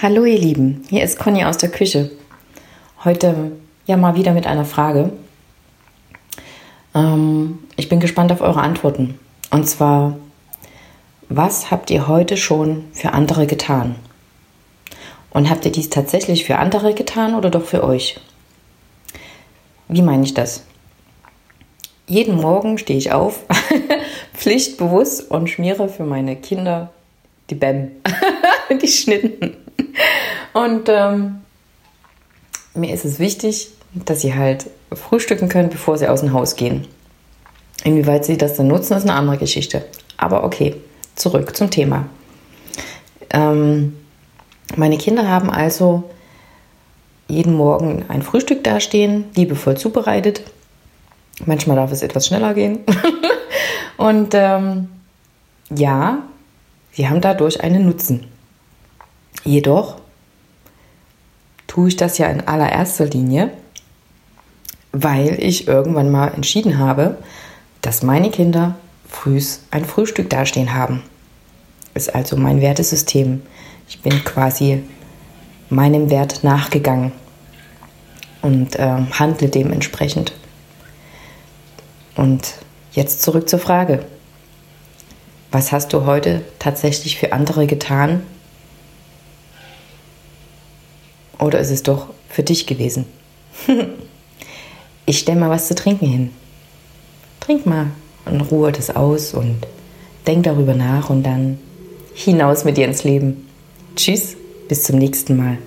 Hallo ihr Lieben, hier ist Conny aus der Küche. Heute ja mal wieder mit einer Frage. Ähm, ich bin gespannt auf eure Antworten. Und zwar, was habt ihr heute schon für andere getan? Und habt ihr dies tatsächlich für andere getan oder doch für euch? Wie meine ich das? Jeden Morgen stehe ich auf, pflichtbewusst und schmiere für meine Kinder die Bäm, die Schnitten. Und ähm, mir ist es wichtig, dass sie halt frühstücken können, bevor sie aus dem Haus gehen. Inwieweit sie das dann nutzen, ist eine andere Geschichte. Aber okay, zurück zum Thema. Ähm, meine Kinder haben also jeden Morgen ein Frühstück dastehen, liebevoll zubereitet. Manchmal darf es etwas schneller gehen. Und ähm, ja, sie haben dadurch einen Nutzen. Jedoch tue ich das ja in allererster Linie, weil ich irgendwann mal entschieden habe, dass meine Kinder frühs ein Frühstück dastehen haben. Ist also mein Wertesystem. Ich bin quasi meinem Wert nachgegangen und äh, handle dementsprechend. Und jetzt zurück zur Frage. Was hast du heute tatsächlich für andere getan, oder ist es doch für dich gewesen? ich stelle mal was zu trinken hin. Trink mal in Ruhe das aus und denk darüber nach und dann hinaus mit dir ins Leben. Tschüss, bis zum nächsten Mal.